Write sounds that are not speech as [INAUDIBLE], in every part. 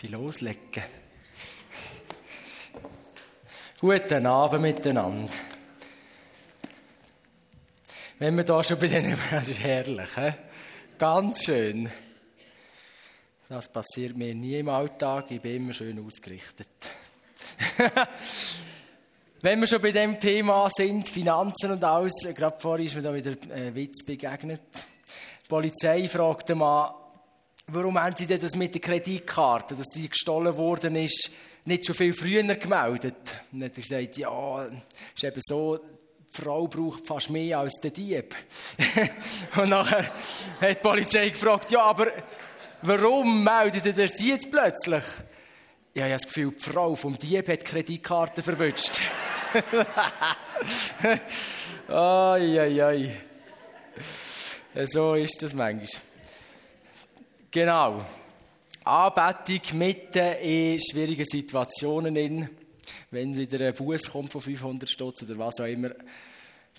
Ich loslegen. Guten Abend miteinander. Wenn wir da schon bei denen, [LAUGHS] das ist herrlich, he? ganz schön. Das passiert mir nie im Alltag, ich bin immer schön ausgerichtet. [LAUGHS] Wenn wir schon bei dem Thema sind, Finanzen und alles, gerade vorhin ist mir da wieder ein Witz begegnet. Die Polizei fragte mal, warum haben Sie denn das mit der Kreditkarte, dass die gestohlen worden ist, nicht schon viel früher gemeldet? Und dann hat er gesagt, ja, ist eben so, die Frau braucht fast mehr als der Dieb. [LAUGHS] und nachher hat die Polizei gefragt, ja, aber warum meldet ihr sie jetzt plötzlich? Ja, ich habe das Gefühl, die Frau vom Dieb hat die Kreditkarte verwünscht. [LAUGHS] ai, ai, ai. So ist das manchmal. Genau. Anbetung mitten in schwierigen Situationen. In. Wenn wieder ein Bus kommt von 500 Stutz oder was auch immer,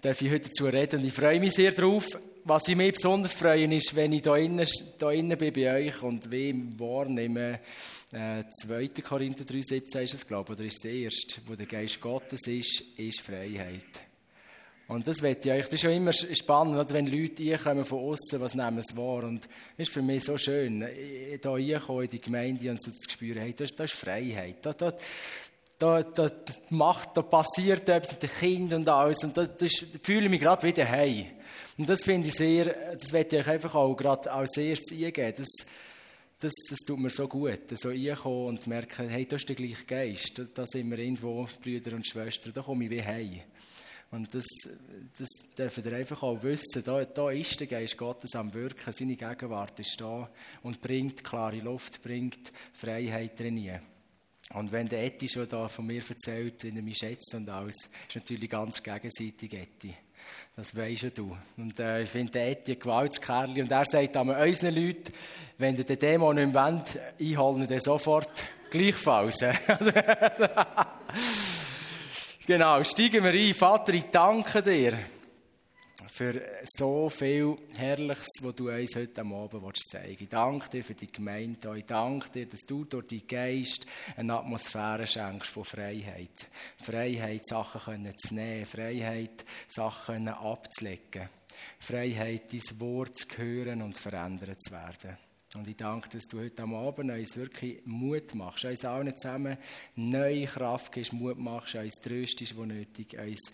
darf ich heute dazu reden. Ich freue mich sehr darauf. Was ich mich besonders freue, ist, wenn ich hier innen, hier bin bei euch und wie im wahrnehme, äh, 2. Korinther 3,17 ist es, glaube ich, oder ist der erste, wo der Geist Gottes ist, ist Freiheit. Und das wird das ist schon immer spannend, wenn Leute kommen von außen, was nehmen sie wahr. Und das ist für mich so schön, hier reinkommen in die Gemeinde und so zu spüren, hey, das, das ist Freiheit. Da, da, da, da, macht, da passiert etwas mit den Kindern und alles. Und da, das, da fühle ich mich gerade wieder heim. Und das finde ich sehr, das werde ich einfach auch gerade als erstes eingeben. Das, das, das tut mir so gut, so reinkommen und merken, hey, das ist der gleiche Geist. Da, da sind wir irgendwo, Brüder und Schwestern, da komme ich wie heim. Und das, das dürfen ihr einfach auch wissen. Da, da ist der Geist Gottes am Wirken. Seine Gegenwart ist da und bringt klare Luft, bringt Freiheit drin. Und wenn der Etti schon da von mir erzählt, wie er mich schätzt und alles, ist natürlich ganz gegenseitig Etti. Das weisst ja du. Und äh, ich finde den Etti ein Gewaltskerl. Und er sagt an unseren Leuten, wenn ihr den Dämon nicht wollt, einholen den sofort gleichfalls. [LAUGHS] Genau, steigen wir ein. Vater, ich danke dir für so viel Herrliches, was du uns heute Abend zeigen willst. Ich danke dir für die Gemeinde. Ich danke dir, dass du durch deinen Geist eine Atmosphäre schenkst von Freiheit. Freiheit, Sachen zu nehmen. Freiheit, Sachen abzulegen. Freiheit, dein Wort zu hören und verändert zu werden. Und ich danke, dass du heute Abend uns wirklich Mut machst, uns allen zusammen neue Kraft gibst, Mut machst, uns tröstest, wo nötig, uns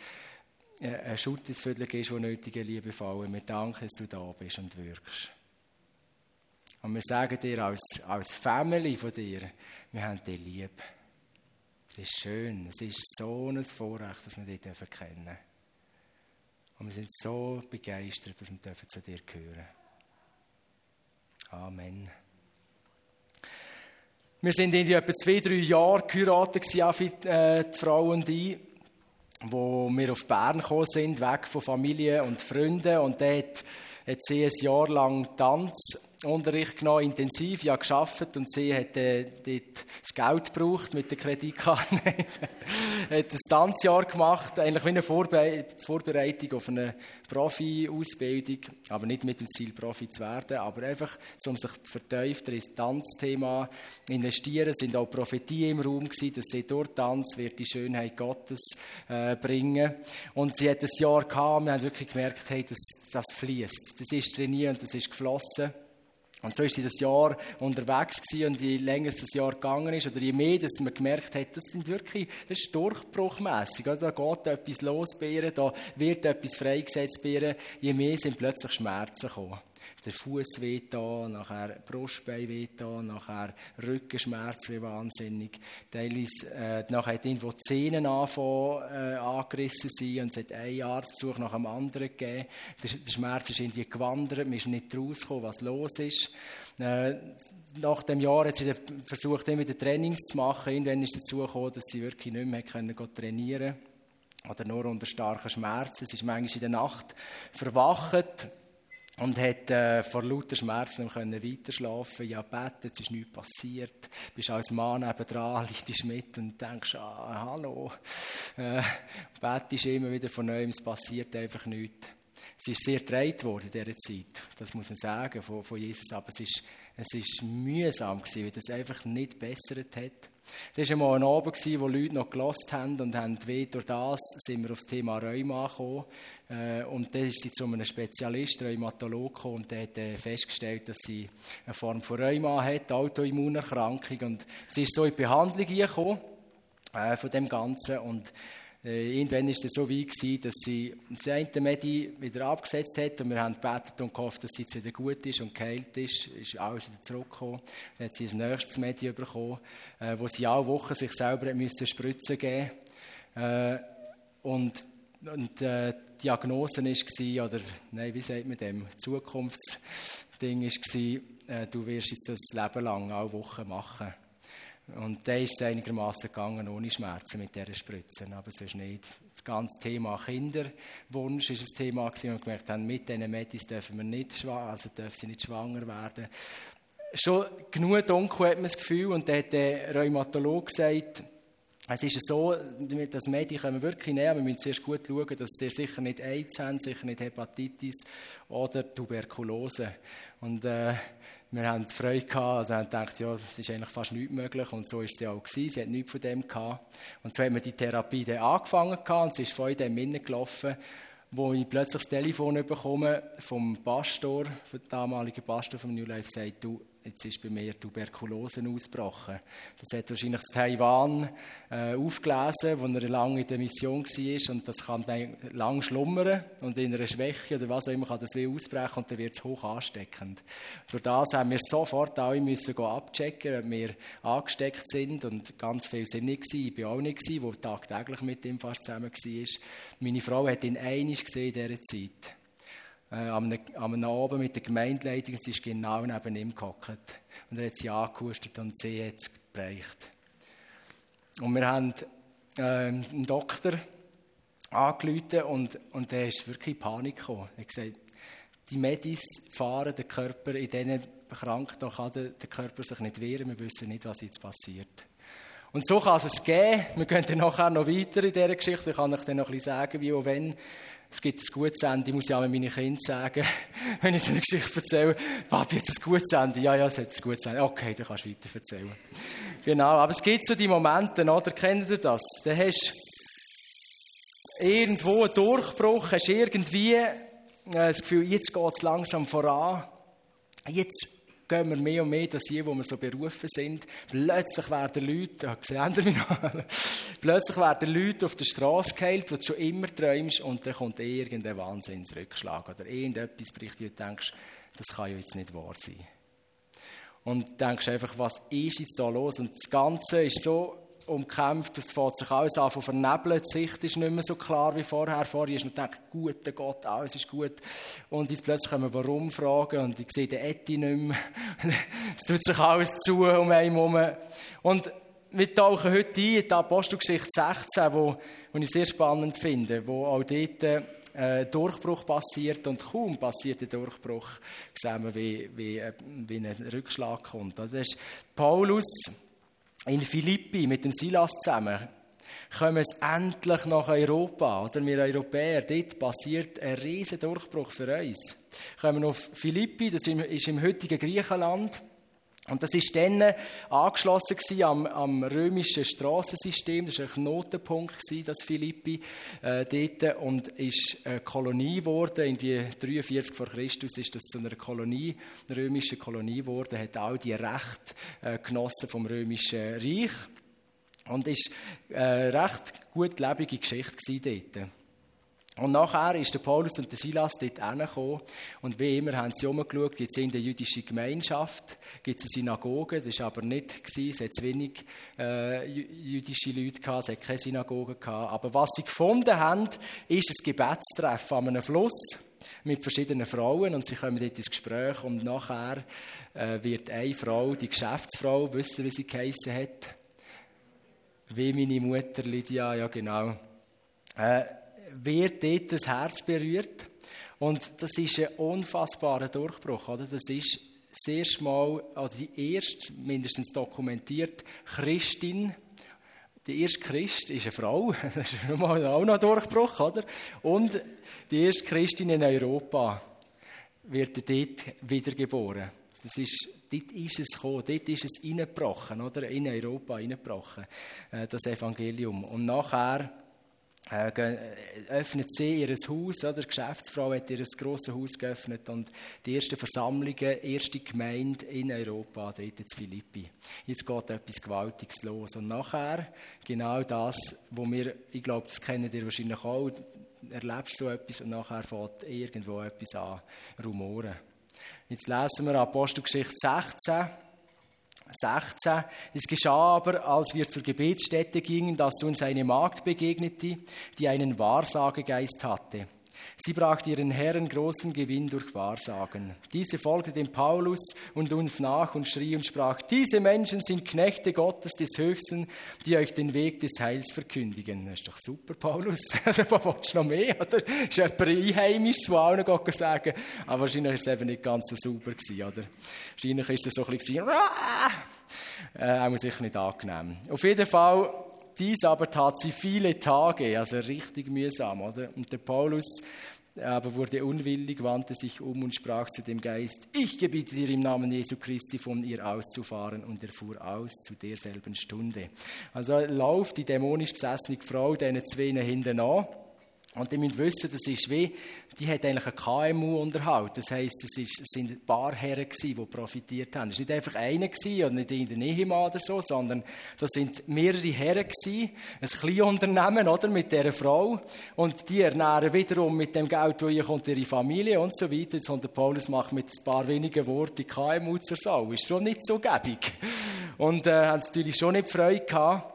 äh, ein Schutz ins Viertel gibst, wo nötig, liebevoll. Wir danken, dass du da bist und wirkst. Und wir sagen dir als, als Family von dir, wir haben dich lieb. Es ist schön, es ist so ein Vorrecht, dass wir dich kennen dürfen. Und wir sind so begeistert, dass wir zu dir gehören dürfen. Amen. Wir sind in etwa zwei, drei Jahre geheiratet, äh, die Frau und ich, wo wir auf Bern gekommen sind, weg von Familie und Freunden. Und dort hat sie ein Jahr lang Tanzunterricht genommen, intensiv ja geschafft und sie hat äh, dort das Geld gebraucht mit der Kreditkarte. [LAUGHS] hat ein Tanzjahr gemacht, eigentlich wie eine Vorbe Vorbereitung auf eine Profi-Ausbildung, aber nicht mit dem Ziel, Profi zu werden, aber einfach, um sich vertiefter ins Tanzthema investieren, Es sind auch Prophetien im Raum gewesen, dass sie durch Tanz wird die Schönheit Gottes äh, bringen. Und sie hat ein Jahr gehabt, wir haben wirklich gemerkt, hey, das, das fließt, das ist trainiert, das ist geflossen. Und so ist sie das Jahr unterwegs gewesen und je länger das Jahr gegangen ist, oder je mehr, dass man gemerkt hat, das sind wirklich, das ist durchbruchmässig. Da geht etwas los bei ihr, da wird etwas freigesetzt bei ihr. Je mehr sind plötzlich Schmerzen gekommen der Fuß weht da, nachher Brustbein weht da, nachher Rückenschmerzen wahnsinnig. Teilweise, äh, nachher hat irgendwo die Zähne äh, angerissen sein und es hat einen Arztbesuch nach dem anderen gegeben. Der, der Schmerz ist irgendwie gewandert, man ist nicht rausgekommen, was los ist. Äh, nach dem Jahr hat sie versucht, immer wieder Trainings zu machen. Irgendwann ist dazu gekommen, dass sie wirklich nicht mehr können trainieren oder nur unter starken Schmerzen. Sie ist manchmal in der Nacht verwacht und hat äh, vor lauter Schmerzen können weiter schlafen. Ja, betet, es ist nichts passiert. Bist als Mann nebendran, [LAUGHS] liegst mit und denkst, ah, hallo. Äh, betest immer wieder von neuem, es passiert einfach nichts. Es ist sehr gedreht worden in dieser Zeit, das muss man sagen, von, von Jesus, aber es ist Es war mühsam, weil das einfach nicht bessert hat. Das war einmal ein Abend, wo Leute noch gelost haben und haben weh durch das sind wir auf das Thema Rheuma gekommen. Äh, und dann ist sie zu einem Spezialist, Rheumatologen, und der hat äh, festgestellt, dass sie eine Form von Rheuma hat, Autoimmunerkrankung. Und sie ist so in die Behandlung gekommen äh, von dem Ganzen und äh, irgendwann war es so weit, gewesen, dass sie das eine Medi wieder abgesetzt hat und wir haben gebetet und gehofft, dass sie jetzt wieder gut ist und geheilt ist. Ist alles wieder zurückgekommen. Dann hat sie ein nächstes Medi bekommen, äh, wo sie alle Wochen sich selber müssen Spritzen geben äh, und und äh, die Diagnose war, oder nein, wie sagt man dem, Zukunftsding war, äh, du wirst jetzt das Leben lang alle Wochen machen. Und da ist es einigermaßen gegangen, ohne Schmerzen mit dieser Spritzen. Aber sonst nicht. Das ganze Thema Kinderwunsch ist ein Thema gewesen. Und gemerkt haben, mit diesen Medis dürfen wir nicht, also dürfen sie nicht schwanger werden. Schon genug dunkel hat man das Gefühl. Und dann hat der Rheumatologe gesagt, es ist so, das Medi können wir wirklich nehmen, wir müssen zuerst gut schauen, dass der sicher nicht AIDS haben, sicher nicht Hepatitis oder Tuberkulose. Und äh, wir haben Freude gehabt, also haben gedacht, ja, es ist eigentlich fast nichts möglich und so ist es ja auch gewesen. Sie hat nichts von dem gehabt. Und so haben wir die Therapie dann angefangen gehabt und sie ist voll in dem Innen gelaufen, wo ich plötzlich das Telefon bekomme vom Pastor, vom damaligen Pastor vom New Life, sagt, du, Jetzt ist bei mir Tuberkulose ausgebrochen. Das hat wahrscheinlich in Taiwan äh, aufgelesen, wo er lange in der Mission war. Und das kann lang schlummern und in einer Schwäche oder was auch immer kann das wie ausbrechen und dann wird es hoch ansteckend. Durch das haben wir sofort alle müssen abchecken, ob wir angesteckt sind. Und ganz viele sind nicht gewesen. Ich war auch nicht gewesen, wo tagtäglich mit ihm fast zusammen war. Meine Frau hat ihn einig gesehen in dieser Zeit äh, am, am Abend mit der Gemeindeleitung, sie ist genau neben ihm gehockt. Und er hat sie angehustet und sie hat es geprägt. Und wir haben äh, einen Doktor angerufen und, und der ist wirklich in Panik gekommen. Er hat gesagt, die Medis fahren den Körper in diesen Krankheiten, da kann der, der Körper sich nicht wehren, wir wissen nicht, was jetzt passiert. Und so kann es gehen. Wir gehen dann nachher noch weiter in dieser Geschichte. Ich kann euch dann noch ein bisschen sagen, wie und wenn. Es gibt ein gutes Ende, muss ich auch meinen Kindern sagen. [LAUGHS] Wenn ich so eine Geschichte erzähle, Papi, jetzt ein gutes Ende. Ja, ja, es hat ein gutes Ende. Okay, dann kannst du weiter erzählen. Genau, aber es gibt so die Momente, oder? Kennt ihr das? Dann hast du irgendwo einen Durchbruch, hast irgendwie äh, das Gefühl, jetzt geht es langsam voran. Jetzt gehen wir mehr und mehr das hier, wo wir so berufen sind. Plötzlich werden Leute, ja, sehen mich noch, [LAUGHS] plötzlich werden Leute auf der Straße geheilt, wo du schon immer träumst, und dann kommt irgendein Wahnsinnsrückschlag oder irgendetwas bricht dir und denkst, das kann ja jetzt nicht wahr sein. Und denkst einfach, was ist jetzt da los? Und das Ganze ist so umkämpft, es fängt sich alles an von vernebeln, die Sicht ist nicht mehr so klar wie vorher. Vorher ist noch gedacht, guter Gott, alles ist gut. Und jetzt plötzlich kommen warum fragen und ich sehe den Etti nicht mehr. [LAUGHS] es tut sich alles zu um einen herum. Und wir tauchen heute ein in die Apostelgeschichte 16, wo, wo ich sehr spannend finde, wo auch dort äh, Durchbruch passiert und kaum passiert der Durchbruch, sehen wir, wie, wie, äh, wie ein Rückschlag kommt. Das ist Paulus, in Philippi mit dem Silas zusammen kommen es endlich nach Europa, oder wir Europäer, dort passiert ein riesen Durchbruch für uns. Kommen auf Philippi, das ist im heutigen Griechenland, und das ist dann angeschlossen am, am römischen Straßensystem. Das war ein Knotenpunkt, das Philippi äh, dort. Und ist eine Kolonie geworden. In die 43 vor Christus ist das zu einer Kolonie, einer römischen Kolonie geworden. Hat all die Rechte äh, genossen vom römischen Reich. Und ist eine äh, recht gut lebige Geschichte dort. Und nachher ist der Paulus und der Silas dort hingekommen. Und wie immer haben sie umgeschaut, jetzt in der jüdischen Gemeinschaft. Gibt es eine Synagoge, das war aber nicht, gewesen, es hat wenig äh, jüdische Leute gehabt, es hat keine Synagoge gehabt, aber was sie gefunden haben, ist ein Gebetstreffen an einem Fluss mit verschiedenen Frauen. Und sie kommen dort ins Gespräch. Und nachher äh, wird eine Frau, die Geschäftsfrau, wisst ihr, wie sie geheissen hat? Wie meine Mutter Lydia, ja genau. Äh, wird dort das Herz berührt. Und das ist ein unfassbarer Durchbruch. Oder? Das ist das erste Mal, also die erste, mindestens dokumentiert, Christin. Die erste Christ ist eine Frau. [LAUGHS] Das ist auch noch ein Durchbruch. Oder? Und die erste Christin in Europa wird dort wiedergeboren. Das ist, dort ist es gekommen, dort ist es reingebrochen, oder? In Europa reingebrochen, äh, das Evangelium. Und nachher öffnet sie ihr Haus, oder? Die Geschäftsfrau hat ihr grosses Haus geöffnet und die ersten Versammlungen, erste Gemeinde in Europa, dort in Philippi. Jetzt geht etwas Gewaltiges los. Und nachher genau das, wo wir, ich glaube, das kennen ihr wahrscheinlich auch, erlebst so etwas und nachher fängt irgendwo etwas an, rumoren. Jetzt lesen wir Apostelgeschichte 16. 16. Es geschah aber, als wir zur Gebetsstätte gingen, dass uns eine Magd begegnete, die einen Wahrsagegeist hatte. Sie brachte ihren Herren großen Gewinn durch Wahrsagen. Diese folgte dem Paulus und uns nach und schrie und sprach, diese Menschen sind Knechte Gottes des Höchsten, die euch den Weg des Heils verkündigen. Das ist doch super, Paulus. [LAUGHS] Also, was willst du noch mehr? Oder? Ist jemand einheimisch, der auch noch sagen Aber wahrscheinlich war es eben nicht ganz so super oder? Wahrscheinlich ist es so ein bisschen, äh, auch sicher nicht angenehm. Auf jeden Fall, dies aber tat sie viele Tage, also richtig mühsam, oder? Und der Paulus aber wurde unwillig, wandte sich um und sprach zu dem Geist, ich gebiete dir im Namen Jesu Christi von ihr auszufahren und er fuhr aus zu derselben Stunde. Also lauft die dämonisch besessene Frau diesen zwei hinten an und ihr müsst wissen, das ist wie, die hat eigentlich ein KMU-Unterhalt. Das heisst, es, sind ein paar Herren gewesen, die profitiert haben. Es war nicht einfach einer gewesen, oder nicht in der Nähe oder so, sondern das sind mehrere Herren gewesen. Ein kleines Unternehmen, oder, mit dieser Frau. Und die ernähren wiederum mit dem Geld, das ihr kommt, ihre Familie und so weiter. Und der Paulus macht mit ein paar wenigen Worten die KMU zur Sau. Ist schon nicht so gäbig. Und, äh, haben natürlich schon nicht Freude gehabt.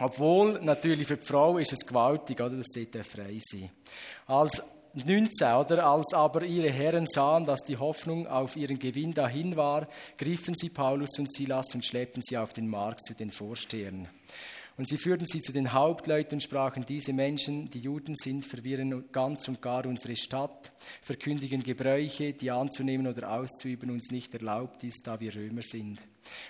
Obwohl, natürlich für die Frau ist es gewaltig, oder, dass sie frei sein Als 19, oder? Als aber ihre Herren sahen, dass die Hoffnung auf ihren Gewinn dahin war, griffen sie Paulus und Silas und schleppten sie auf den Markt zu den Vorstehern. Und sie führten sie zu den Hauptleuten und sprachen, diese Menschen, die Juden sind, verwirren ganz und gar unsere Stadt, verkündigen Gebräuche, die anzunehmen oder auszuüben uns nicht erlaubt ist, da wir Römer sind.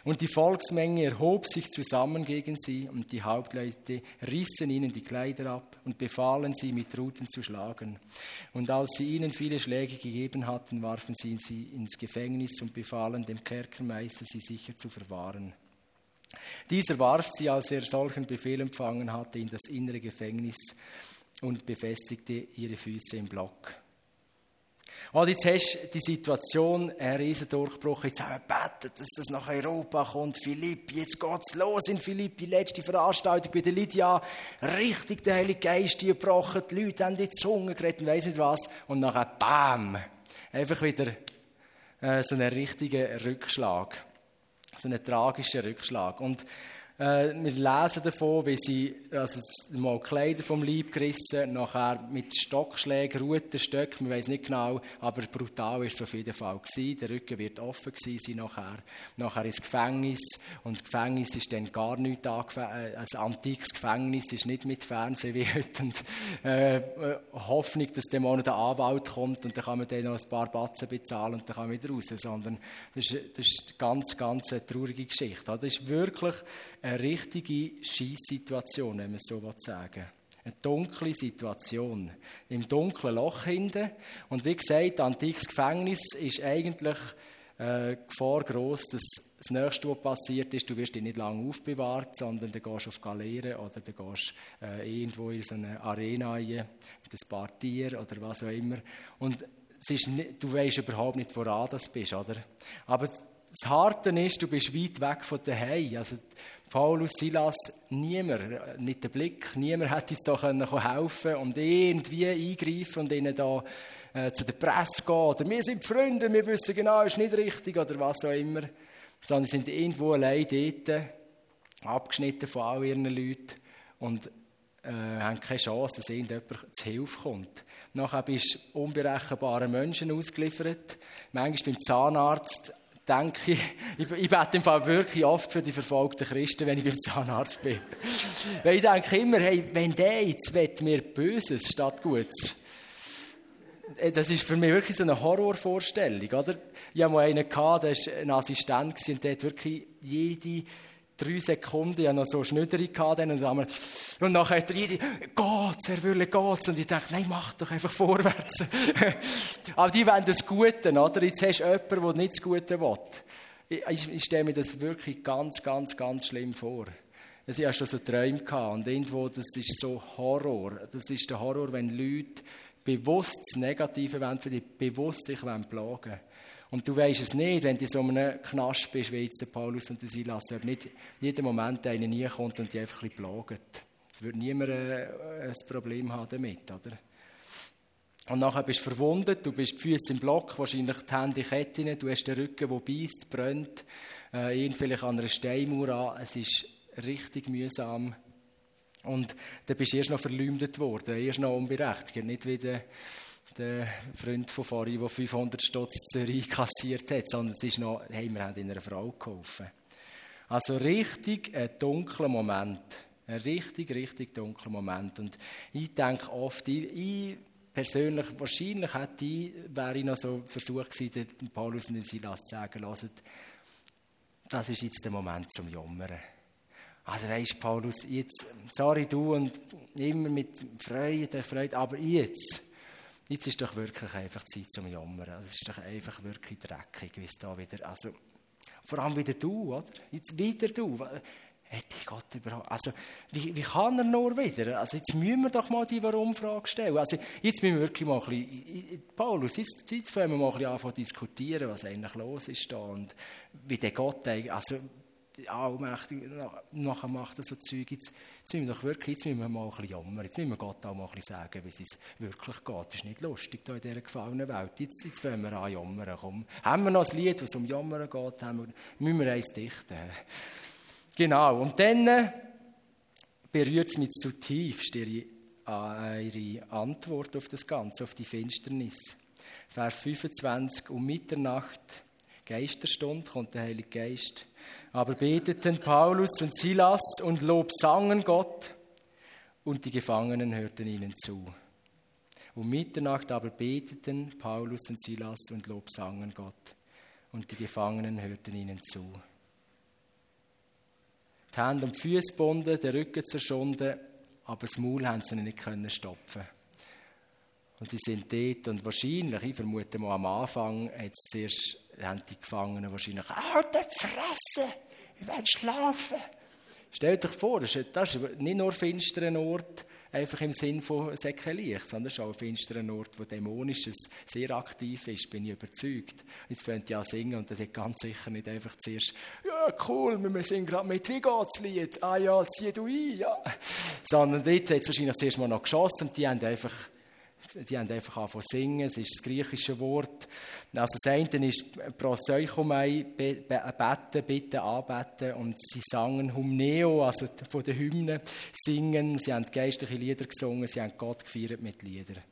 Und die Volksmenge erhob sich zusammen gegen sie, und die Hauptleute rissen ihnen die Kleider ab und befahlen sie, mit Ruten zu schlagen. Und als sie ihnen viele Schläge gegeben hatten, warfen sie sie ins Gefängnis und befahlen dem Kerkermeister, sie sicher zu verwahren. Dieser warf sie, als er solchen Befehl empfangen hatte, in das innere Gefängnis und befestigte ihre Füße im Block. Und jetzt hast du die Situation, ein Riesendurchbruch, jetzt haben wir gebetet, dass das nach Europa kommt, Philippi, jetzt geht's los in Philippi, letzte Veranstaltung bei der Lydia, richtig der Heilige Geist gebrochen, die Leute haben die Zunge geredet und weiss nicht was, und nachher BAM! Einfach wieder äh, so einen richtigen Rückschlag so einen tragischen Rückschlag. Und äh, wir lesen davon, wie sie also mal Kleider vom Leib gerissen, nachher mit Stockschlägen, Rutenstöcken, man weiß nicht genau, aber brutal ist es auf jeden Fall gewesen. Der Rücken wird offen gewesen nachher. Nachher ins Gefängnis und das Gefängnis ist dann gar nicht angefangen, äh, ein antikes Gefängnis ist nicht mit Fernsehen wie heute und äh, äh, Hoffnung, dass der Monat der Anwalt kommt und dann kann man dann noch ein paar Batzen bezahlen und dann kann man wieder raus, sondern das ist, das ist eine ganz, ganz traurige Geschichte. Das ist wirklich eine richtige Schießsituation, wenn man so sagen Eine dunkle Situation. Im dunklen Loch hinten. Und wie gesagt, antikes Gefängnis ist eigentlich äh, Gefahr groß, dass das Nächste, was passiert ist, du wirst dich nicht lange aufbewahrt, sondern du gehst auf Galeeren oder du gehst äh, irgendwo in so eine Arena rein, mit ein paar Tieren oder was auch immer. Und nicht, du weißt überhaupt nicht, woran du bist, oder? Aber das Harte ist, du bist weit weg von daheim. Also Paulus, Silas, niemand, nicht der Blick, niemand hätte uns da helfen und irgendwie eingreifen und ihnen da äh, zu der Presse gehen oder wir sind Freunde, wir wissen genau, es ist nicht richtig oder was auch immer. Sondern sie sind irgendwo allein dort, abgeschnitten von all ihren Leuten und äh, haben keine Chance, dass irgendjemand zu Hilfe kommt. Nachher bist du unberechenbaren Menschen ausgeliefert. Manchmal beim Zahnarzt denke ich, ich, ich bete im Fall wirklich oft für die verfolgten Christen, wenn ich beim Zahnarzt bin. Weil ich denke immer, hey, wenn der jetzt mir Böses statt Gutes, äh, das ist für mich wirklich so eine Horrorvorstellung, oder? Ich hatte mal einen, gehabt, der war ein Assistent und der hat wirklich jede drei Sekunden, ich hatte noch so Schnüderi gehabt, und, dann, und nachher hat er jede, geht's, Herr Wille, geht's? Und ich dachte, nein, mach doch einfach vorwärts. [LAUGHS] Aber die wollen das Gute, oder? Jetzt hast du jemanden, der nicht das Gute will. Ich, ich, ich stelle mir das wirklich ganz, ganz, ganz schlimm vor. Ich hatte schon so Träume gehabt, und irgendwo, das ist so Horror. Das ist der Horror, wenn Leute bewusst das Negative wollen, für dich bewusst dich plagen wollen. Und du weißt es nicht, wenn du in so einem Knast bist, wie jetzt der Paulus und der Silas, ob nicht jeden Moment einer nie kommt und dich einfach ein bisschen plagt. Es wird niemand äh, ein Problem haben damit, oder? Und nachher bist du verwundet, du bist die Füße im Block, wahrscheinlich die Hände in Ketten, du hast den Rücken, der beißt, brennt, äh, ihn vielleicht an einer Steinmauer an. Es ist richtig mühsam. Und dann bist du erst noch verleumdet worden, erst noch unberechtigt, nicht wie der, Freund von vorhin, der 500 Stutz kassiert hat, sondern es ist noch, hey, wir haben in einer Frau geholfen. Also richtig ein dunkler Moment. Ein richtig, richtig dunkler Moment. Und ich denke oft, ich, ich persönlich, wahrscheinlich hätte ich, wäre ich noch so versucht gewesen, Paulus und Silas zu sagen, das ist jetzt der Moment zum Jammern. Also weisst Paulus, jetzt, sorry du und immer mit Freude, Freude, aber jetzt, jetzt ist doch wirklich einfach Zeit zum Jammern. Es ist doch einfach wirklich dreckig, wie es da wieder, also vor allem wieder du, oder? Jetzt wieder du. Hätte ich Gott überhaupt, also wie, wie kann er nur wieder? Also jetzt müssen wir doch mal die Warum-Frage stellen. Also jetzt müssen wir wirklich mal ein bisschen, Paulus, jetzt, jetzt fangen wir mal ein bisschen an zu diskutieren, was eigentlich los ist da und wie der Gott eigentlich, allmächtig, nachher macht er so Zeug. Jetzt, jetzt müssen wir doch wirklich, jetzt müssen wir mal ein bisschen jammern. Jetzt müssen wir Gott auch mal ein bisschen sagen, wie es wirklich geht. Das ist nicht lustig hier in dieser gefallenen Welt. Jetzt, jetzt fangen wir an jammern. Komm. Haben wir noch ein Lied, was um Jammern geht, haben wir, müssen wir eins dichten. Genau. Und dann äh, berührt es mich zutiefst ihre, äh, ihre Antwort auf das Ganze, auf die Finsternis. Vers 25, um Mitternacht, Geisterstunde, kommt der Heilige Geist aber beteten Paulus und Silas und Lob sangen Gott und die Gefangenen hörten ihnen zu. Um Mitternacht aber beteten Paulus und Silas und Lob sangen Gott und die Gefangenen hörten ihnen zu. Die Hände und die Füße gebunden, der Rücken zerschunden, aber das Maul haben sie nicht können stopfen. Und sie sind dort und wahrscheinlich, ich vermute mal am Anfang, jetzt zuerst haben die Gefangenen wahrscheinlich, halt die Fresse, ich will schlafen. Stellt euch vor, das ist nicht nur ein finsterer Ort, einfach im Sinn von Säckenlicht, sondern es ist auch ein finsterer Ort, wo Dämonisches sehr aktiv ist, bin ich überzeugt. Jetzt fängt ja an singen und das ist ganz sicher nicht einfach zuerst, ja cool, wir singen gerade mit, wie geht's Lied? Ah ja, zieh du ein, ja. Sondern dort hat es wahrscheinlich zuerst mal noch geschossen und die haben einfach die haben einfach angefangen zu singen, es ist das griechische Wort. Also das eine ist proseuchomai, beten, bitten, anbeten und sie sangen Humneo, also von den Hymnen singen, sie haben geistliche Lieder gesungen, sie haben Gott gefeiert mit Liedern.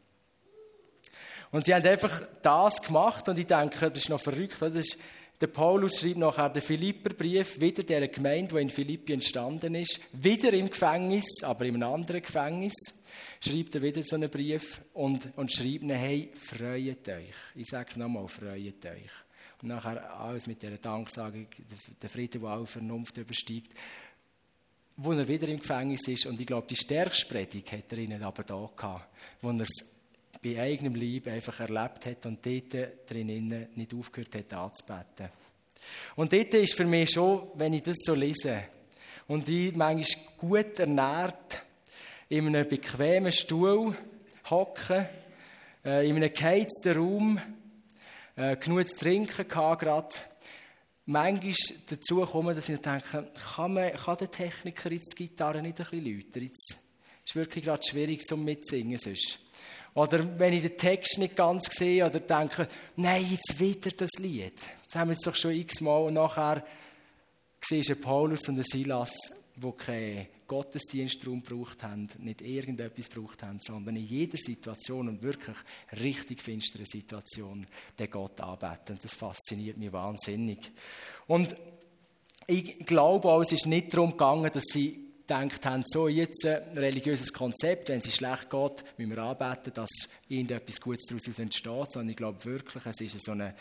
Und sie haben einfach das gemacht und ich denke, das ist noch verrückt, das ist der Paulus schreibt nachher den Philipperbrief, wieder der Gemeinde, die in Philippi entstanden ist, wieder im Gefängnis, aber in einem anderen Gefängnis schreibt er wieder so einen Brief und, und schreibt ihnen, hey, freut euch. Ich sage es nochmal, freut euch. Und nachher alles mit dieser Danksagung, der Frieden, der alle Vernunft übersteigt. Wo er wieder im Gefängnis ist, und ich glaube, die stärkste Predigt hat er ihnen aber da gehabt, wo er es bei eigenem Leib einfach erlebt hat und dort drinnen nicht aufgehört hat anzubeten. Und dort ist für mich schon, wenn ich das so lese, und ich manchmal gut ernährt in einem bequemen Stuhl hocken, äh, in einem geheizten Raum, äh, genug zu trinken gehabt gerade. Manchmal dazu kommen, dass ich denke, kann, man, kann der Techniker jetzt die Gitarre nicht ein bisschen läutern? Jetzt ist wirklich gerade schwierig zum Mitsingen sonst. Oder wenn ich den Text nicht ganz sehe oder denke, nein, jetzt wieder das Lied. Das haben wir jetzt doch schon x-mal und nachher siehst du Paulus und Silas, die keinen Gottesdienstraum gebraucht haben, nicht irgendetwas gebraucht haben, sondern in jeder Situation und wirklich richtig finsteren Situation den Gott anbeten. Das fasziniert mich wahnsinnig. Und ich glaube auch, es ist nicht darum gegangen, dass sie gedacht haben, so jetzt ein religiöses Konzept, wenn es schlecht geht, müssen wir anbeten, dass irgendetwas Gutes daraus entsteht, sondern ich glaube wirklich, es ist so eine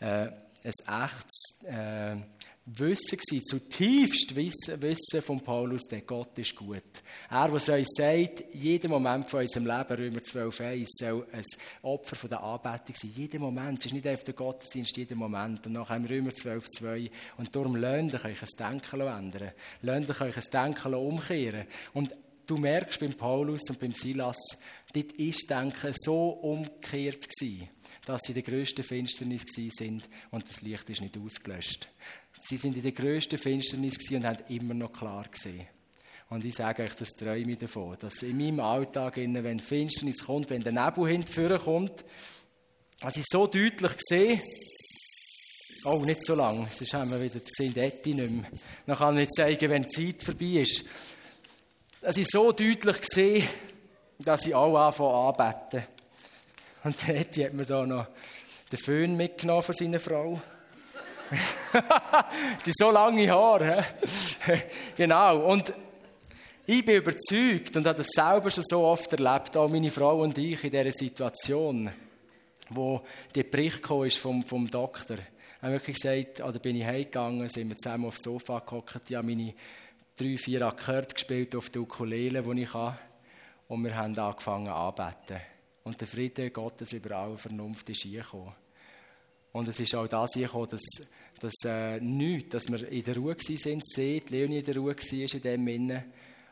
äh, ein echtes äh, Wissen gewesen, zutiefst Wissen, Wissen von Paulus, der Gott ist gut. Er, was uns sagt, jeden Moment von unserem Leben, Römer 12,1, soll ein Opfer von der Anbetung sein. Jeden Moment. Es ist nicht einfach der Gottesdienst, jeden Moment. Und nachher Römer 12,2. Und darum lernt euch ein Denken ändern. Lernt euch ein Denken umkehren. Und du merkst beim Paulus und beim Silas, dort ist Denken so umgekehrt gewesen, dass sie in der grössten Finsternis sind und das Licht ist nicht ausgelöscht. Sie sind in der grössten Finsternis und haben immer noch klar gesehen. Und ich sage euch, das träume ich davon, dass in meinem Alltag, wenn Finsternis kommt, wenn der Nebel hinterher kommt, dass ich so deutlich sehe, oh, nicht so lange, sonst haben wir wieder gesehen, Etti nicht mehr. Dann kann ich zeigen, wenn die Zeit vorbei ist. Dass ich so deutlich sehe, dass ich auch anfange anbeten. Und Etti hat mir da noch den Föhn mitgenommen von seiner Frau. [LAUGHS] die so lange Haare. [LAUGHS] genau. Und ich bin überzeugt und habe das selber schon so oft erlebt, auch meine Frau und ich in dieser Situation, wo der Bericht kam vom, vom Doktor. Ich habe wirklich gesagt, oder bin ich heimgegangen, sind wir zusammen aufs Sofa gehockt, habe meine drei, vier Akkorde gespielt auf der Ukulele, die ich habe, und wir haben angefangen anzubeten. Und der Friede Gottes über alle Vernunft ist gekommen. Und es ist auch das gekommen, dass, dass äh, nichts, dass wir in der Ruhe waren, sie, die Leonie in der Ruhe war in dem Sinne.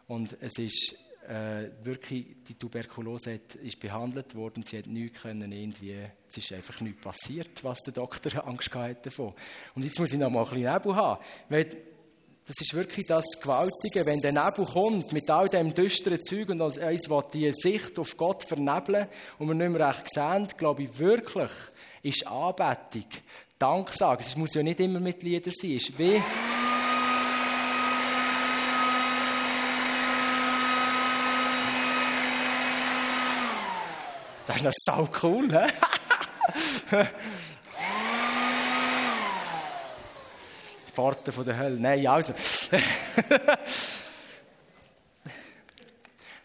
Und es ist äh, wirklich, die Tuberkulose hat, ist behandelt worden, sie hat nichts können, irgendwie, es ist einfach nichts passiert, was der Doktor [LAUGHS] Angst hatte davon. Und jetzt muss ich noch mal ein bisschen Nebel haben, weil das ist wirklich das Gewaltige, wenn der Nebel kommt mit all dem düsteren Zeug und uns die Sicht auf Gott vernebeln und wir nicht mehr recht sehen, glaube ich wirklich, ist Anbetung. Dank sagen. Es muss ja nicht immer mit Liedern sein. Ist wie Das ist noch so cool, hä? [LAUGHS] Pforten von der Hölle. Nein, also. [LAUGHS]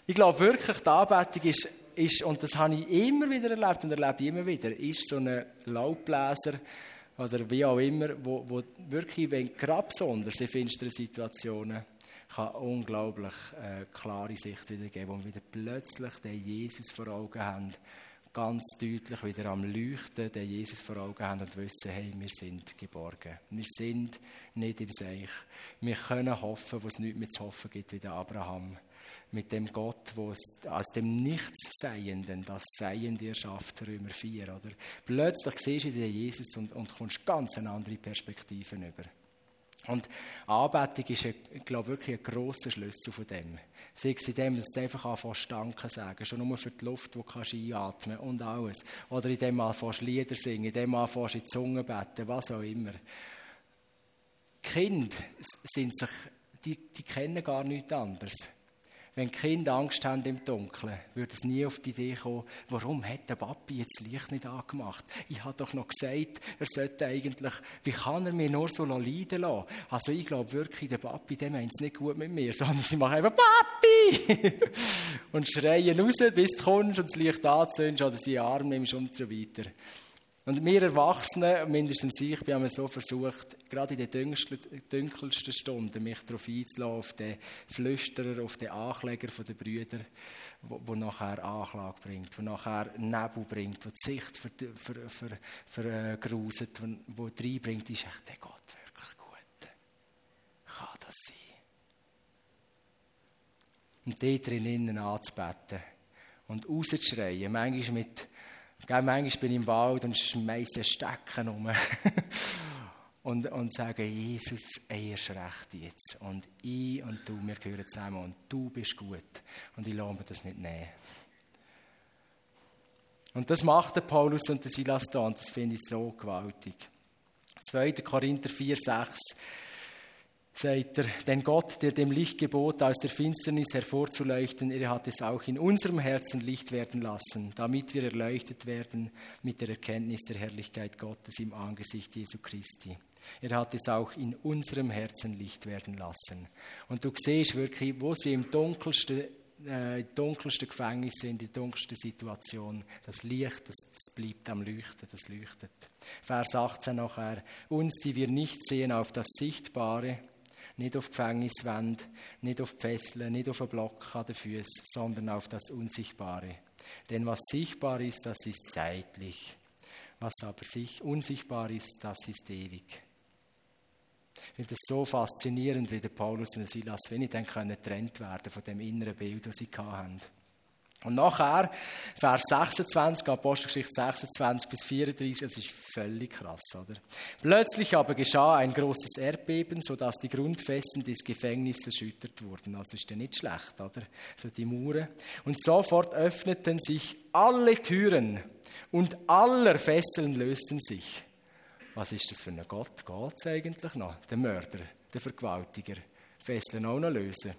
ich glaube wirklich, die Anbetung ist ist, und das habe ich immer wieder erlebt und erlebe ich immer wieder, ist so ein Laubbläser oder wie auch immer, wo, wo wirklich, wenn gerade besonders in finsteren Situationen, kann unglaublich äh, klare Sicht wiedergeben, wo wir wieder plötzlich den Jesus vor Augen haben, ganz deutlich wieder am Leuchten, den Jesus vor Augen haben und wissen, hey, wir sind geborgen. Wir sind nicht im Seich. Wir können hoffen, wo es nichts mehr zu hoffen gibt, wie der Abraham mit dem Gott, wo aus dem Nichtsseienden das Seiende erschafft, Römer 4. Oder? Plötzlich siehst du den Jesus und, und kommst ganz eine andere Perspektiven über. Und Anbetung ist, glaube, wirklich ein grosser Schlüssel von dem. Sei es in dem, dass du einfach anfängst, Danke sagen, schon nur für die Luft, die du einatmen kannst und alles. Oder in dem anfängst, Lieder singen, in dem anfängst, in die Zunge beten, was auch immer. Die Kinder sind sich, die, die kennen gar nichts anderes. Wenn Kinder Angst haben im Dunkeln, würde es nie auf die Idee kommen, warum hat der Papi jetzt das Licht nicht angemacht? Ich habe doch noch gesagt, er sollte eigentlich, wie kann er mir nur so leiden lassen? Also ich glaube wirklich, der Papi, der meint es nicht gut mit mir, [LAUGHS] sondern sie machen einfach Papi! [LAUGHS] und schreien raus, bis du kommst und das Licht anzündest oder sie Arm nimmst und so weiter. Und wir Erwachsenen, mindestens ich, wir haben so versucht, gerade in den dunkelsten Stunden mich darauf einzulassen, auf den Flüsterer, auf den Ankläger der Brüder, wo nachher Anklage bringt, wo nachher Nebel bringt, wo die Sicht vergruset, wo reinbringt, ist echt der Gott wirklich gut. Kann das sein? Und dort drinnen anzubeten und rauszuschreien, manchmal mit Gell, manchmal bin ich im Wald und schmeiße Stecken um. [LAUGHS] und, und sage, Jesus, erst recht jetzt. Und ich und du, wir gehören zusammen und du bist gut. Und ich lasse mir das nicht nehmen. Und das macht der Paulus und der Silas da und das finde ich so gewaltig. 2. Korinther 4, 6 sagt er, denn Gott, der dem Licht gebot, aus der Finsternis hervorzuleuchten, er hat es auch in unserem Herzen Licht werden lassen, damit wir erleuchtet werden mit der Erkenntnis der Herrlichkeit Gottes im Angesicht Jesu Christi. Er hat es auch in unserem Herzen Licht werden lassen. Und du siehst wirklich, wo sie im dunkelsten äh, Gefängnis sind, in dunkelsten Situation, das Licht, das, das bleibt am Leuchten, das leuchtet. Vers 18 nachher, uns, die wir nicht sehen auf das Sichtbare, nicht auf Gefängniswände, nicht auf Fesseln, nicht auf einen Block an den Füßen, sondern auf das Unsichtbare. Denn was sichtbar ist, das ist zeitlich. Was aber unsichtbar ist, das ist ewig. Ich finde es so faszinierend, wie der Paulus und der Silas wenig dann getrennt werden von dem inneren Bild, das sie hatten. Und nachher, Vers 26, Apostelgeschichte 26 bis 34, das ist völlig krass, oder? Plötzlich aber geschah ein großes Erdbeben, sodass die Grundfesten des Gefängnisses erschüttert wurden. Also ist ja nicht schlecht, oder? So die Mure. Und sofort öffneten sich alle Türen und aller Fesseln lösten sich. Was ist das für ein Gott? Es eigentlich noch? Der Mörder, der Vergewaltiger. Fesseln auch noch lösen.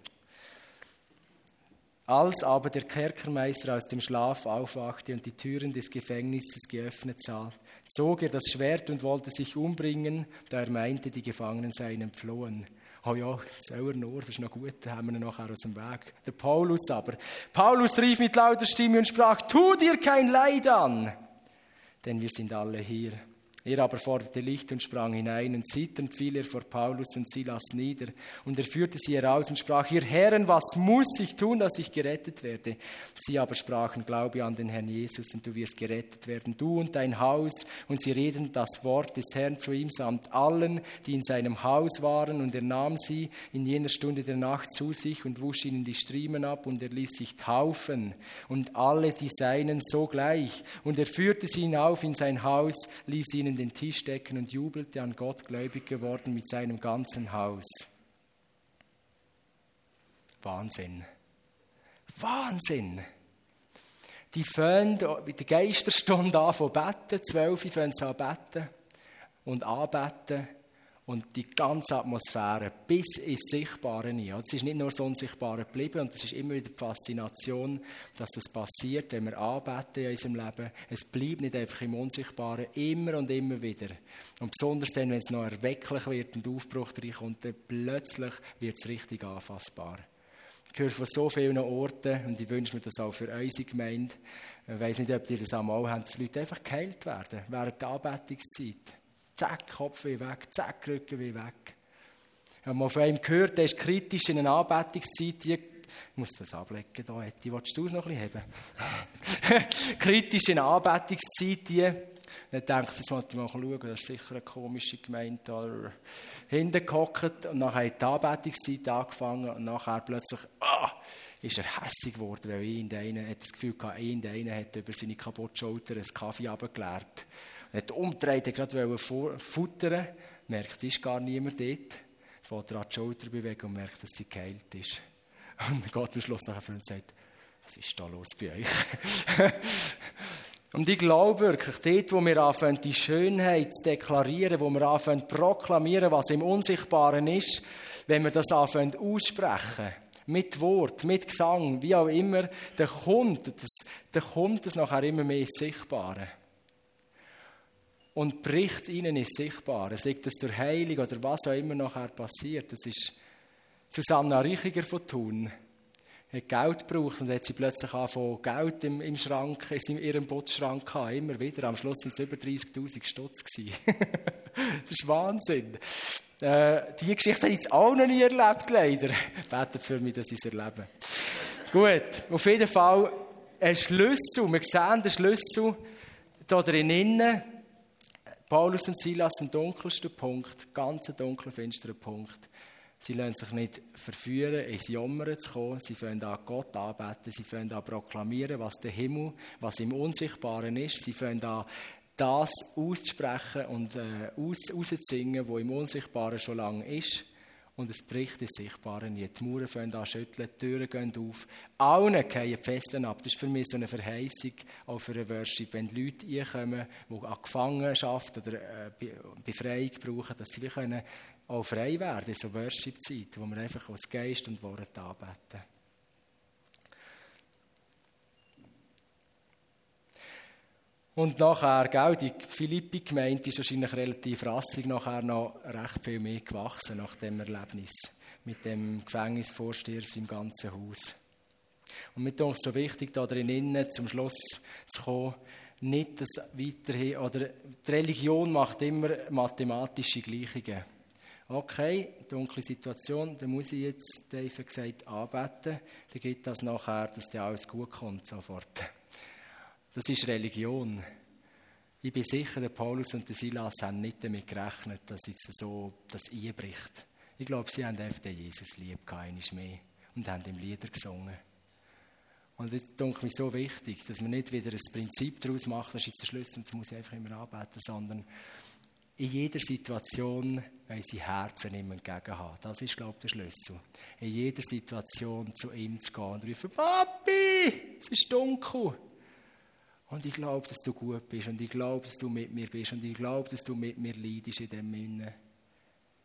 Als aber der Kerkermeister aus dem Schlaf aufwachte und die Türen des Gefängnisses geöffnet sah, zog er das Schwert und wollte sich umbringen, da er meinte, die Gefangenen seien entflohen. Oh ja, soll er nur, das ist noch gut, da haben wir ihn nachher aus dem Weg. Der Paulus aber. Paulus rief mit lauter Stimme und sprach, tu dir kein Leid an, denn wir sind alle hier. Er aber forderte Licht und sprang hinein, und zitternd fiel er vor Paulus und Silas nieder. Und er führte sie heraus und sprach, ihr Herren, was muss ich tun, dass ich gerettet werde? Sie aber sprachen, glaube an den Herrn Jesus, und du wirst gerettet werden, du und dein Haus. Und sie redeten das Wort des Herrn zu ihm samt allen, die in seinem Haus waren. Und er nahm sie in jener Stunde der Nacht zu sich und wusch ihnen die Striemen ab, und er ließ sich taufen. Und alle die Seinen sogleich. Und er führte sie hinauf in sein Haus, ließ ihnen den Tisch decken und jubelte an Gott gläubig geworden mit seinem ganzen Haus. Wahnsinn. Wahnsinn. Die fangen mit der Geisterstunde an von beten, zwölf fangen sie an beten und anbeten und die ganze Atmosphäre bis ins Sichtbare nie. Es ist nicht nur das Unsichtbare geblieben und es ist immer wieder die Faszination, dass das passiert, wenn wir anbeten in unserem Leben. Es bleibt nicht einfach im Unsichtbaren, immer und immer wieder. Und besonders dann, wenn es noch erwecklich wird und Aufbruch reinkommt, dann plötzlich wird es richtig anfassbar. Ich höre von so vielen Orten und ich wünsche mir das auch für unsere Gemeinde. Ich weiß nicht, ob ihr das einmal habt, dass Leute einfach geheilt werden während der Anbetungszeit. Zack, Kopf wie weg, zack, Rücken wie weg. Ich habe mal von einem gehört, der ist kritisch in einer Anbetungszeit. Ich muss das ablegen da, Etti. Willst du es noch ein bisschen haben? [LAUGHS] kritisch in einer Anbetungszeit. Dann denkt ich mal schauen, das ist sicher eine komische Gemeinde. Da hinten gehockt und dann hat die Anbetungszeit angefangen und nachher plötzlich, ah, ist er hässig geworden, weil ihn der eine, hat das Gefühl gehabt, ihn der eine hat über seine kaputte Schulter einen Kaffee abgeleert. Er hat umgedreht, er gerade futtern, merkt, ist gar niemand dort. Fährt er an die Schulter bewegen und merkt, dass sie geheilt ist. [LAUGHS] Und dann geht am Schluss nachher und sagt, was ist da los bei euch? [LAUGHS] und ich glaube wirklich, dort, wo wir anfangen, die Schönheit zu deklarieren, wo wir anfangen, proklamieren, was im Unsichtbaren ist, wenn wir das anfangen aussprechen, mit Wort, mit Gesang, wie auch immer, dann kommt das nachher immer mehr Sichtbare und bricht ihnen ins Sichtbare. Sei das durch Heilung oder was auch immer nachher passiert. Das ist Susanna Reichiger von Thun. hat Geld gebraucht und hat sie plötzlich angefangen, Geld im, im Schrank, in ihrem Bootsschrank gehabt. Immer wieder. Am Schluss waren es über 30.000 Stutz. [LAUGHS] das ist Wahnsinn. Äh, die Geschichte habe ich jetzt auch noch nie erlebt, leider. Betet für mich, dass ich es erlebe. Gut, auf jeden Fall ein Schlüssel. Wir sehen den Schlüssel da drinnen Paulus und Silas am dunkelsten Punkt, ganz dunklen, finsteren Punkt. Sie lassen sich nicht verführen, ins Jammern zu kommen. Sie fangen an Gott anbeten. Sie fangen an proklamieren, was der Himmel, was im Unsichtbaren ist. Sie fangen an das auszusprechen und äh, aus, rauszusingen, was im Unsichtbaren schon lange ist und es bricht das Sichtbare nie. Die Mauern fangen an schütteln, die Türen gehen auf. Allen die Fesseln ab. Das ist für mich so eine Verheißung auch für eine Worship. Wenn Leute reinkommen, die an Gefangenschaft oder äh, Befreiung brauchen, dass sie können auch frei werden in so Worship-Zeit, wo wir einfach aus Geist und Wort anbeten. Und nachher, gell, die Philippi-Gemeinde ist wahrscheinlich relativ rassig nachher noch recht viel mehr gewachsen nach dem Erlebnis mit dem Gefängnisvorsteher im ganzen Haus. Und mir ist so wichtig, da drinnen zum Schluss zu kommen, nicht das weiterhin, oder die Religion macht immer mathematische Gleichungen. Okay, dunkle Situation, dann muss ich jetzt, Dave gesagt, anbeten, dann gibt das nachher, dass dir alles gut kommt, sofort. Das ist Religion. Ich bin sicher, der Paulus und der Silas haben nicht damit gerechnet, dass jetzt so das einbricht. Ich glaube, sie haben einfach Jesus lieb, keines mehr, und haben ihm Lieder gesungen. Und das denke mir so wichtig, dass man nicht wieder ein Prinzip daraus macht, das ist jetzt der Schlüssel und das muss ich einfach immer anbeten, sondern in jeder Situation unsere Herzen ihm entgegenhaben. Das ist, glaube ich, der Schlüssel. In jeder Situation zu ihm zu gehen und rufen, Papi, es ist dunkel. Und ich glaube, dass du gut bist und ich glaube, dass du mit mir bist und ich glaube, dass du mit mir leidest in dem Sinne.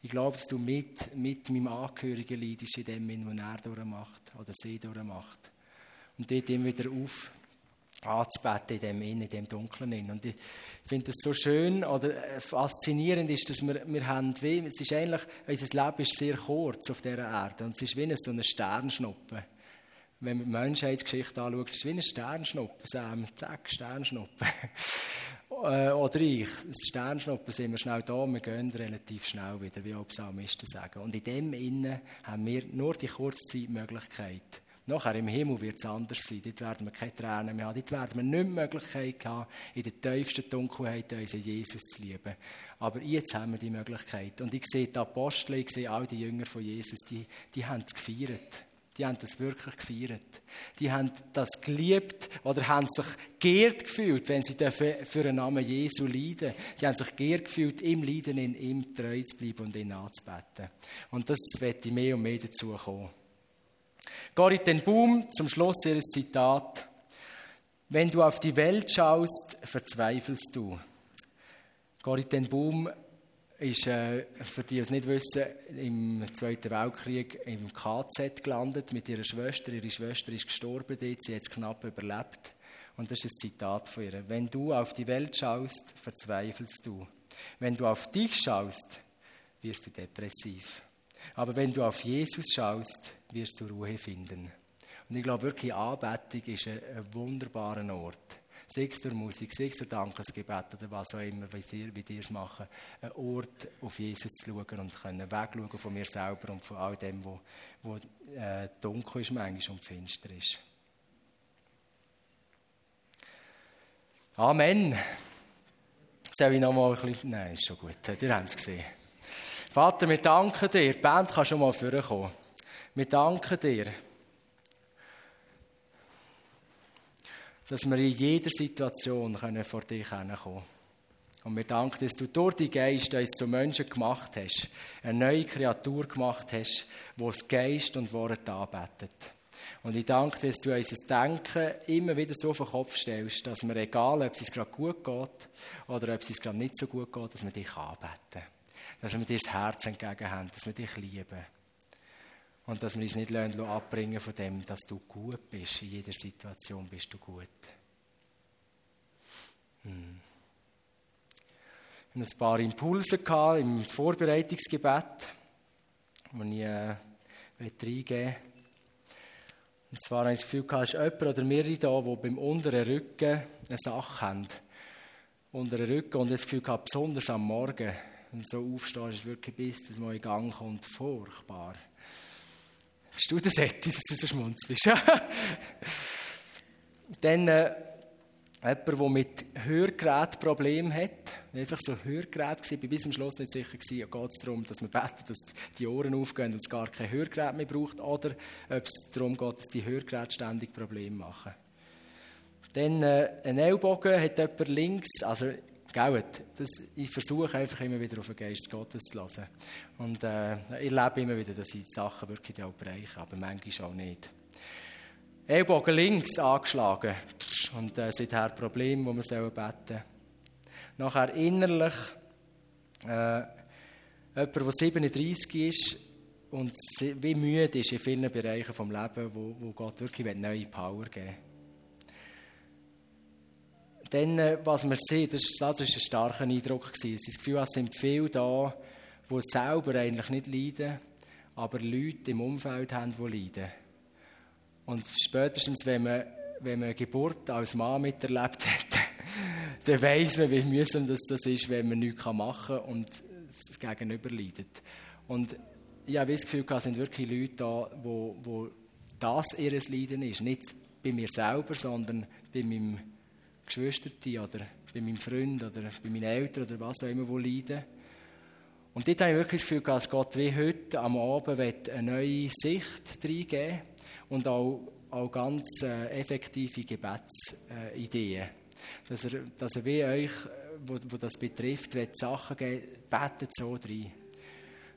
Ich glaube, dass du mit, mit meinem Angehörigen leidest in dem Sinne, was er durchmacht oder sie durchmacht und dort immer wieder auf anzubeten in dem Innen, in dem Dunklen. Und ich finde das so schön oder äh, faszinierend ist, dass wir, wir haben, wie, es ist eigentlich, unser Leben ist sehr kurz auf dieser Erde und es ist wie so eine Sternschnuppe. Wenn man die Menschheitsgeschichte anschaut, es ist wie eine Sternschnuppe, Sam, zack, Sternschnuppe. [LAUGHS] Äh, oder ich, Sternschnuppe sind wir schnell da, wir gehen relativ schnell wieder, wie auch Psalmisten sagen. Und in dem Innen haben wir nur die Kurzzeitmöglichkeit, Nachher im Himmel wird es anders sein. Dort werden wir keine Tränen mehr haben. Dort werden wir nicht die Möglichkeit haben, in der tiefsten Dunkelheit unseren Jesus zu lieben. Aber jetzt haben wir die Möglichkeit. Und ich sehe die Apostel, ich sehe all die Jünger von Jesus, die, die haben es gefeiert. Die haben das wirklich gefeiert. Die haben das geliebt oder haben sich geehrt gefühlt, wenn sie für den Namen Jesu leiden. Sie haben sich geehrt gefühlt, im Leiden in ihm treu zu bleiben und ihn anzubeten. Und das wird mehr und mehr dazu kommen. Corrie ten Boom, zum Schluss ihres Zitat. Wenn du auf die Welt schaust, verzweifelst du. Corrie ten Boom ist, äh, für die, die es nicht wissen, im Zweiten Weltkrieg im KZ gelandet mit ihrer Schwester. Ihre Schwester ist gestorben dort, sie hat es knapp überlebt. Und das ist ein Zitat von ihr. Wenn du auf die Welt schaust, verzweifelst du. Wenn du auf dich schaust, wirst du depressiv. Aber wenn du auf Jesus schaust, wirst du Ruhe finden. Und ich glaube wirklich, Anbetung ist ein, ein wunderbarer Ort. Sei es durch Musik, sei es durch Dankesgebet oder was auch immer, wie ihr, es machen. Ein Ort, auf Jesus zu schauen und können wegschauen von mir selber und von all dem, was wo, wo äh, dunkel ist manchmal und finster ist. Amen. Soll ich noch mal ein bisschen... Nein, ist schon gut. Ihr habt es gesehen. Vater, wir danken dir. Die Band kann schon mal vorkommen. Wir danken dir, dass wir in jeder Situation vor dich kommen können. Und wir danken, dass du durch die Geist uns zu Menschen gemacht hast, eine neue Kreatur gemacht hast, die das Geist und Wort anbetet. Und ich danke dass du unser Denken immer wieder so auf den Kopf stellst, dass wir, egal ob es gerade gut geht oder ob es gerade nicht so gut geht, dass wir dich anbeten dass wir dir das Herz entgegen haben, dass wir dich lieben. Und dass wir uns nicht abbringen von dem, dass du gut bist. In jeder Situation bist du gut. Hm. Ich hatte ein paar Impulse im Vorbereitungsgebet, die ich äh, reingeben Und zwar habe ich das Gefühl, es ist jemand oder mehrere da, die beim unteren Rücken eine Sache haben. Unteren Rücken und das Gefühl besonders am Morgen und so aufstehst, ist wirklich bis das mal in Gang kommt, furchtbar. Bist du das Etti, dass du so schmunzelst? [LAUGHS] Dann äh, jemand, der mit Hörgerät Probleme hat, einfach so Hörgerät war, war bis zum Schluss nicht sicher, gewesen, geht es darum, dass man betet, dass die Ohren aufgehen und es gar kein Hörgerät mehr braucht, oder ob es darum geht, dass die Hörgeräte ständig Probleme machen. Dann äh, ein Ellbogen hat jemand links, also Gell, das, ich versuche einfach immer wieder auf den Geist Gottes zu hören. Und äh, ich lebe immer wieder, dass ich die Sachen wirklich auch bereiche, aber manchmal auch nicht. Ellbogen links angeschlagen und äh, seither Problem, wo wir beten sollen. Nachher innerlich äh, jemand, der 37 ist und wie müde ist in vielen Bereichen des Lebens, wo, wo Gott wirklich neue Power geben will. Dann, was wir sehen, das, ist ein starker Eindruck gewesen. Das Gefühl, es sind viele da, die selber eigentlich nicht leiden, aber Leute im Umfeld haben, die leiden. Und spätestens, wenn man, wenn man Geburt als Mann miterlebt [LAUGHS] hat, dann weiß man, wie mühsam das, das ist, wenn man nichts machen kann und das Gegenüber leidet. Und ich habe das Gefühl, es sind wirklich Leute da, wo, wo das ihr Leiden ist. Nicht bei mir selber, sondern bei meinem Geschwisterti oder bei meinem Freund oder bei meinen Eltern oder was auch immer, die leiden. Und dort habe ich wirklich das Gefühl, dass Gott wie heute am Abend eine neue Sicht reingeben und auch, auch ganz äh, effektive Gebetsideen. Dass er, dass er wie euch, wo, wo das betrifft, Sachen geben, betet so rein.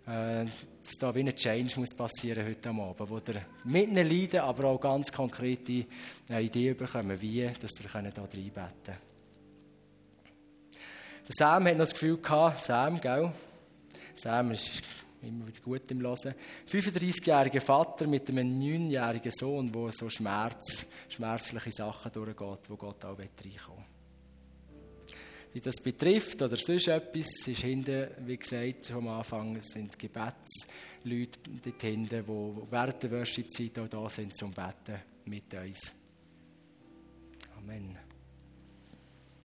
Äh, dass da wie ein Change muss passieren heute Abend, wo ihr mit ihnen leiden, aber auch ganz konkrete äh, Ideen bekommen, wie dass ihr da reinbeten könnt. Sam hat noch das Gefühl gehabt, Sam, gell? Sam ist immer wieder gut im Hören. 35-jähriger Vater mit einem 9-jährigen Sohn, der so Schmerz, schmerzliche Sachen durchgeht, wo Gott auch reinkommen Wie das betrifft oder sonst etwas, ist hinten, wie gesagt, am Anfang, sind Gebetsleute dort hinten, die während der Worship-Zeit auch da sind zum Beten mit uns. Amen.